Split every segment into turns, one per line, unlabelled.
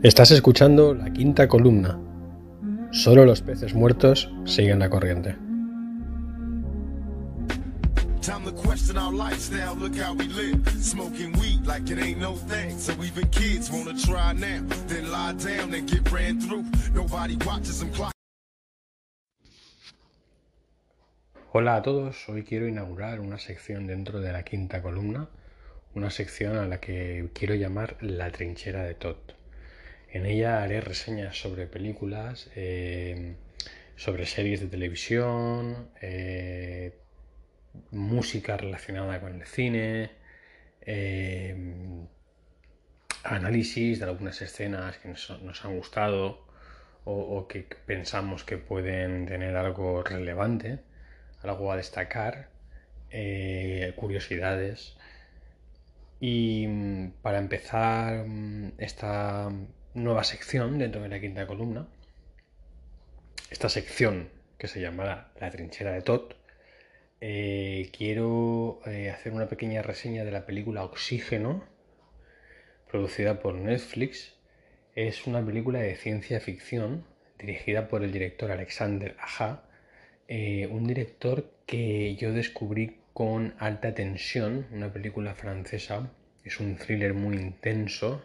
Estás escuchando la quinta columna. Solo los peces muertos siguen la corriente.
Time to question our lifestyle, look how we live. Smoking weed like it ain't no thing. So even kids wanna try now, then lie down and get ran through. Nobody watches them clock.
Hola a todos, hoy quiero inaugurar una sección dentro de la quinta columna, una sección a la que quiero llamar la trinchera de Todd. En ella haré reseñas sobre películas, eh, sobre series de televisión, eh, música relacionada con el cine, eh, análisis de algunas escenas que nos, han gustado o, o, que pensamos que pueden tener algo relevante, algo a destacar, curiosidades. Y mm, para empezar mm, esta nueva sección dentro de la quinta columna, esta sección que se llamará La trinchera de Todd, eh, quiero eh, hacer una pequeña reseña de la película Oxígeno, producida por Netflix. Es una película de ciencia ficción dirigida por el director Alexander Aja, eh, un director que yo descubrí con Alta Tensión, una película francesa. Es un thriller muy intenso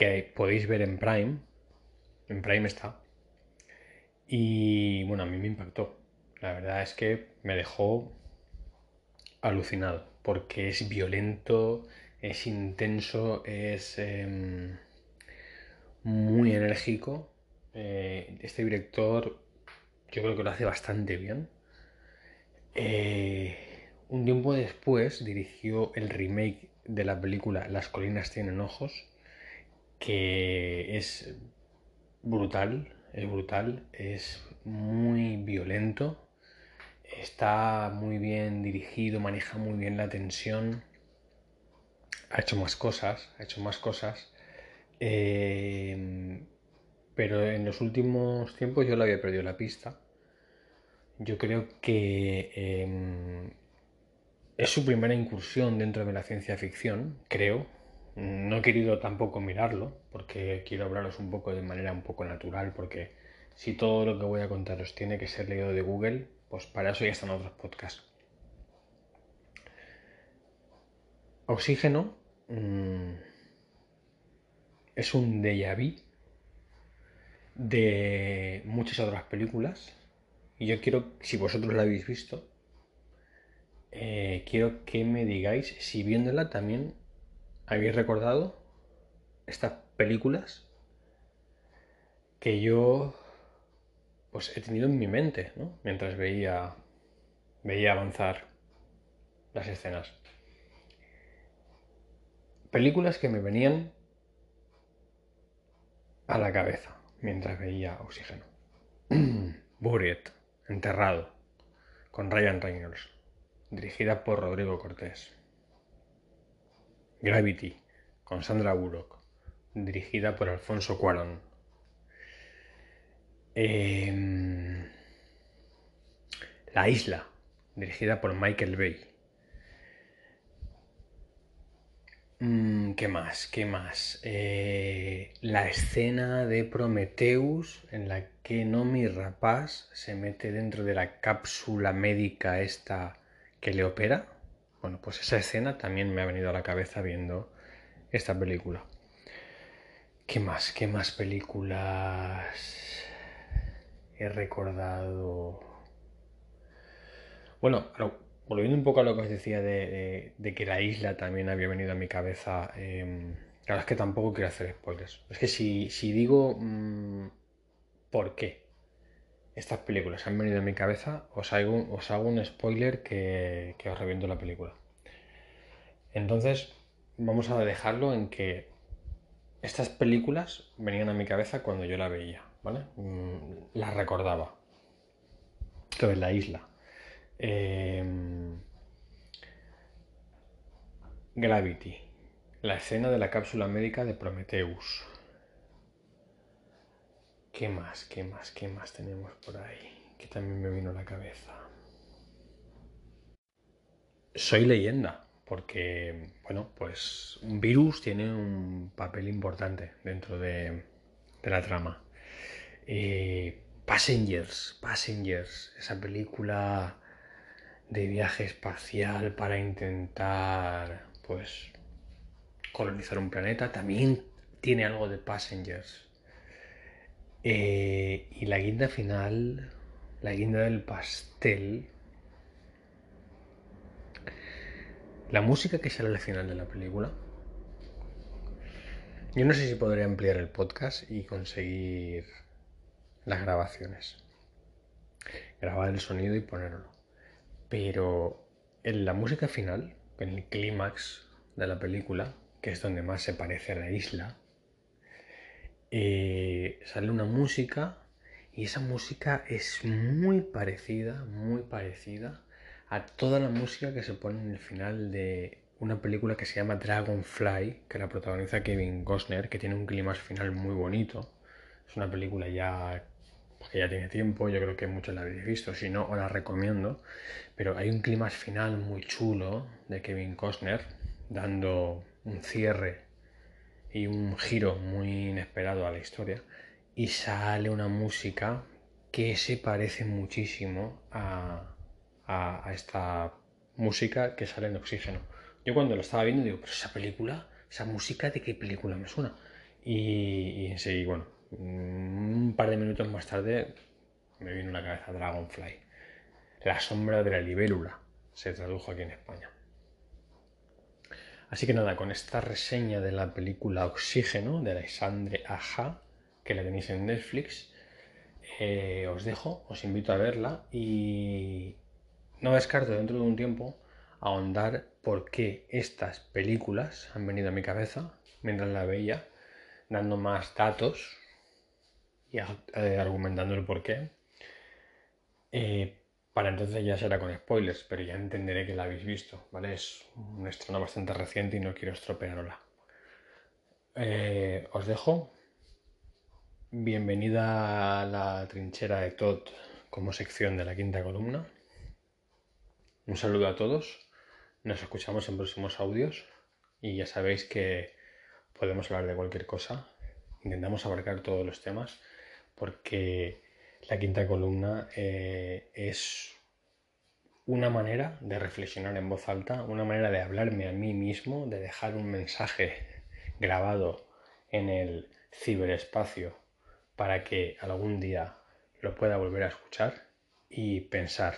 que podéis ver en Prime. En Prime está. Y bueno, a mí me impactó. La verdad es que me dejó alucinado porque es violento, es intenso, es eh, muy enérgico. Eh, este director yo creo que lo hace bastante bien. Eh, un tiempo después dirigió el remake de la película Las colinas tienen ojos, que es brutal, es brutal, es muy violento, está muy bien dirigido, maneja muy bien la tensión, ha hecho más cosas, ha hecho más cosas, eh, pero en los últimos tiempos yo le había perdido la pista. Yo creo que eh, es su primera incursión dentro de la ciencia ficción, creo, no he querido tampoco mirarlo, porque quiero hablaros un poco de manera un poco natural, porque si todo lo que voy a contaros tiene que ser leído de Google, pues para eso ya están otros podcasts. Oxígeno mmm, es un déjà vu de muchas otras películas. Y yo quiero, si vosotros la habéis visto, eh, quiero que me digáis si viéndola también habéis recordado estas películas que yo pues he tenido en mi mente ¿no? mientras veía veía avanzar las escenas. Películas que me venían a la cabeza mientras veía Oxígeno. Buried Enterrado con Ryan Reynolds dirigida por Rodrigo Cortés Gravity, con Sandra Bullock, dirigida por Alfonso Cuarón. Eh, La Isla, dirigida por Michael Bay. Mm, ¿Qué más? ¿Qué más? Eh, la escena de Prometheus en la que Nomi Rapaz se mete dentro de la cápsula médica esta que le opera. Bueno, pues esa escena también me ha venido a la cabeza viendo esta película. ¿Qué más? ¿Qué más películas he recordado? Bueno, volviendo un poco a lo que os decía de, que la isla también había venido a mi cabeza. Eh, claro, es que tampoco quiero hacer spoilers. Es que si, digo mmm, por qué estas películas han venido a mi cabeza, os hago, os hago un spoiler que, que os reviento la película. Entonces, vamos a dejarlo en que estas películas venían a mi cabeza cuando yo la veía, ¿vale? Las recordaba. Entonces, la isla. Eh, Gravity. La escena de la cápsula médica de Prometheus. ¿Qué más? ¿Qué más? ¿Qué más tenemos por ahí? Que también me vino a la cabeza. Soy leyenda, porque, bueno, pues un virus tiene un papel importante dentro de, la trama. Eh, Passengers, Passengers, esa película de viaje espacial para intentar, pues, colonizar un planeta, también tiene algo de Passengers. Eh, y la guinda final, la guinda del pastel, la música que sale al final de la película. Yo no sé si podré ampliar el podcast y conseguir las grabaciones. Grabar el sonido y ponerlo. Pero en la música final, en el clímax de la película, que es donde más se parece a la isla, eh, sale una música y esa música es muy parecida, muy parecida a toda la música que se pone en el final de una película que se llama Dragonfly, que la protagoniza Kevin Costner, que tiene un clima final muy bonito. Es una película ya que ya tiene tiempo, yo creo que muchos la habéis visto, si no, os la recomiendo. Pero hay un clima final muy chulo de Kevin Costner, dando un cierre y un giro muy inesperado a la historia y sale una música que se parece muchísimo a, a, esta música que sale en Oxígeno. Yo cuando lo estaba viendo digo, pero esa película, esa música de qué película me suena. Y, y bueno, un par de minutos más tarde me vino a la cabeza Dragonfly. La sombra de la libélula se tradujo aquí en España. Así que nada, con esta reseña de la película Oxígeno de Alexandre Aja, que la tenéis en Netflix, eh, os dejo, os invito a verla y no descarto dentro de un tiempo ahondar por qué estas películas han venido a mi cabeza mientras la veía, dando más datos y eh, argumentando el por qué. Eh, para entonces ya será con spoilers, pero ya entenderé que la habéis visto, ¿vale? Es un estreno bastante reciente y no quiero estropearla. Eh, os dejo. Bienvenida a la trinchera de Todd como sección de la quinta columna. Un saludo a todos. Nos escuchamos en próximos audios y ya sabéis que podemos hablar de cualquier cosa. Intentamos abarcar todos los temas porque la quinta columna eh, es una manera de reflexionar en voz alta, una manera de hablarme a mí mismo, de dejar un mensaje grabado en el ciberespacio para que algún día lo pueda volver a escuchar y pensar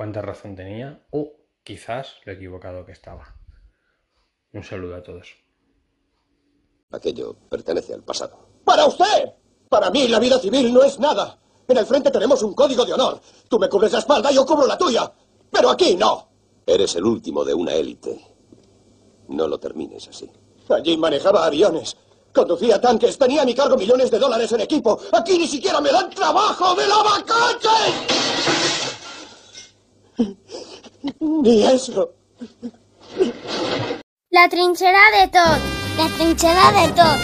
cuánta razón tenía o quizás lo equivocado que estaba. Un saludo a todos.
Aquello pertenece al pasado.
¡Para usted! Para mí la vida civil no es nada. En el frente tenemos un código de honor. Tú me cubres la espalda, yo cubro la tuya. Pero aquí no.
Eres el último de una élite. No lo termines así.
Allí manejaba aviones. Conducía tanques, tenía a mi cargo millones de dólares en equipo. Aquí ni siquiera me dan trabajo de lavacoches. Ni eso.
La trinchera de Todd. La trinchera de Todd.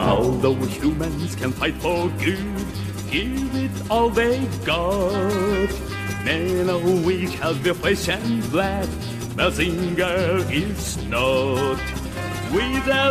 Although humans can fight for good, give it all they got. Men are weak, have their flesh and blood, Mazinger is not. Without